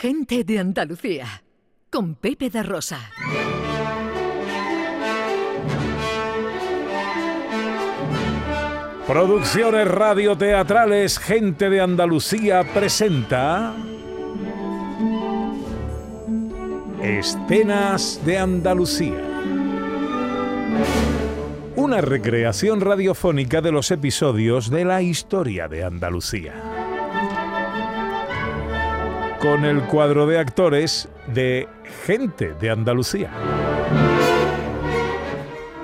Gente de Andalucía, con Pepe da Rosa. Producciones radioteatrales Gente de Andalucía presenta Escenas de Andalucía. Una recreación radiofónica de los episodios de la historia de Andalucía. Con el cuadro de actores de Gente de Andalucía.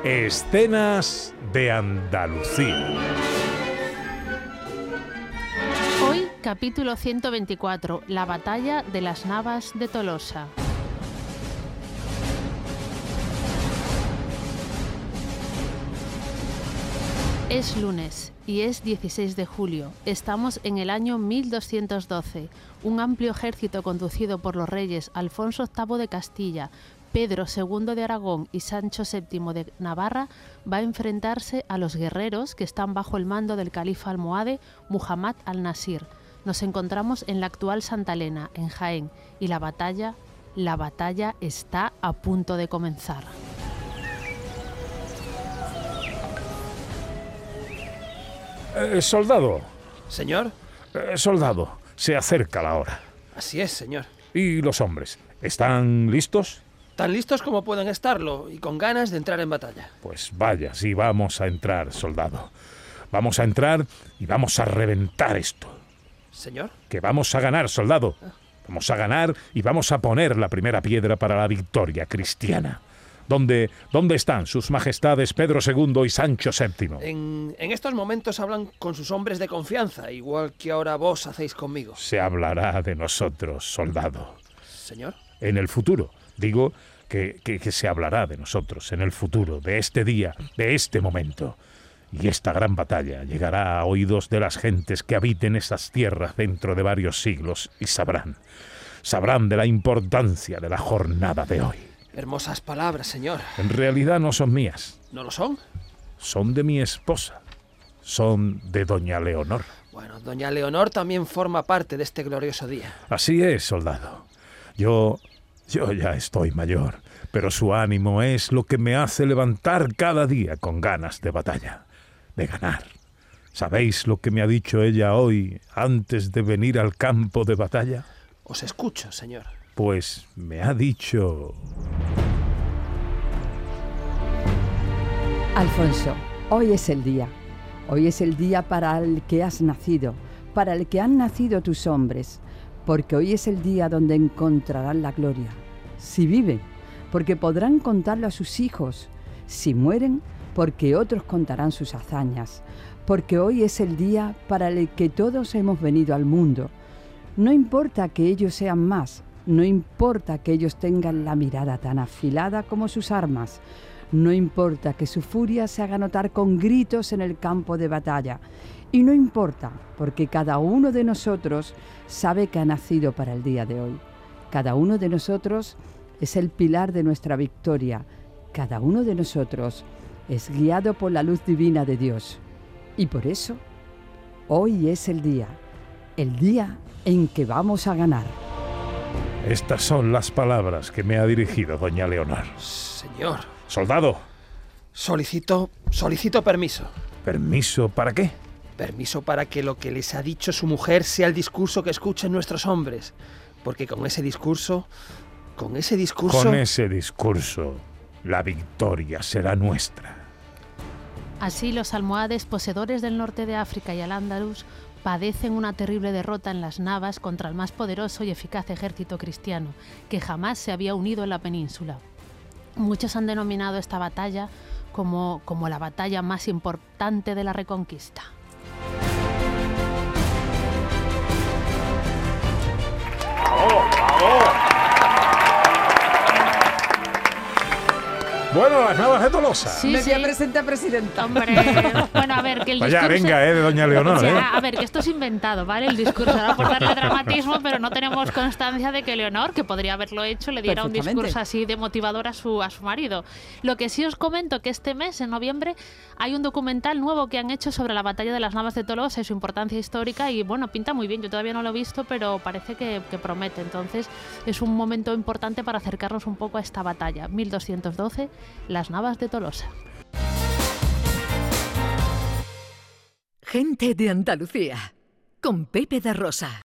Escenas de Andalucía. Hoy, capítulo 124, la batalla de las Navas de Tolosa. Es lunes y es 16 de julio. Estamos en el año 1212. Un amplio ejército conducido por los reyes Alfonso VIII de Castilla, Pedro II de Aragón y Sancho VII de Navarra va a enfrentarse a los guerreros que están bajo el mando del califa almohade Muhammad al-Nasir. Nos encontramos en la actual Santa Elena, en Jaén, y la batalla, la batalla está a punto de comenzar. Eh, soldado, Señor, eh, soldado, se acerca la hora. así es, señor. ¿Y los hombres? ¿Están listos? Tan listos como pueden estarlo y con ganas de entrar en batalla. Pues vaya, sí, vamos a entrar, soldado. Vamos a entrar y vamos a reventar esto. Señor, Que vamos a ganar, soldado. Vamos a ganar y vamos a poner la primera piedra para la victoria cristiana. ¿Dónde, dónde están sus majestades Pedro II y Sancho VII? en, en estos momentos hablan con sus hombres de confianza, igual que ahora vos hacéis conmigo. Se hablará de nosotros, soldado. Señor, En el futuro. Digo que, que- que se hablará de nosotros en el futuro, de este día, de este momento. Y esta gran batalla llegará a oídos de las gentes que habiten esas tierras dentro de varios siglos y sabrán, sabrán de la importancia de la jornada de hoy. Hermosas palabras, señor. En realidad no son mías, ¿No lo son? son de mi esposa, son de doña Leonor. Bueno, doña Leonor también forma parte de este glorioso día. Así es, soldado. Yo, yo ya estoy mayor, pero su ánimo es lo que me hace levantar cada día con ganas de batalla, de ganar. ¿Sabéis lo que me ha dicho ella hoy antes de venir al campo de batalla? Os escucho, señor. Pues me ha dicho... Alfonso, hoy es el día. Hoy es el día para el que has nacido, para el que han nacido tus hombres, porque hoy es el día donde encontrarán la gloria. Si viven, porque podrán contarlo a sus hijos. Si mueren, porque otros contarán sus hazañas. Porque hoy es el día para el que todos hemos venido al mundo. No importa que ellos sean más, no importa que ellos tengan la mirada tan afilada como sus armas, no importa que su furia se haga notar con gritos en el campo de batalla. Y no importa, porque cada uno de nosotros sabe que ha nacido para el día de hoy. Cada uno de nosotros es el pilar de nuestra victoria. Cada uno de nosotros es guiado por la luz divina de Dios. Y por eso, hoy es el día, el día en que vamos a ganar. Estas son las palabras que me ha dirigido doña Leonor. Señor, Soldado, solicito, solicito permiso. ¿permiso para qué? Permiso para que lo que les ha dicho su mujer sea el discurso que escuchen nuestros hombres. Porque con ese discurso, con ese discurso... Con ese discurso, la victoria será nuestra. Así los almohades poseedores del norte de África y al Andalus padecen una terrible derrota en las Navas contra el más poderoso y eficaz ejército cristiano que jamás se había unido en la península. Muchos han denominado esta batalla como, como la batalla más importante de la Reconquista. Bueno, las navas de Tolosa. Sí, Media sí. presenta presidenta. Hombre, bueno, a ver, que el Vaya discurso... arenga, ¿eh? De doña Leonor, ¿eh? A ver, que esto es inventado, ¿vale? El discurso era por darle dramatismo, pero no tenemos constancia de que Leonor, que podría haberlo hecho, le diera un discurso así de motivador a su, a su marido. Lo que sí os comento que este mes, en noviembre, hay un documental nuevo que han hecho sobre la batalla de las Navas de Tolosa y su importancia histórica y bueno, pinta muy bien. Yo todavía no lo he visto, pero parece que, que promete. Entonces es un momento importante para acercarnos un poco a esta batalla. 1212, las Navas de Tolosa. Gente de Andalucía. Con Pepe de Rosa.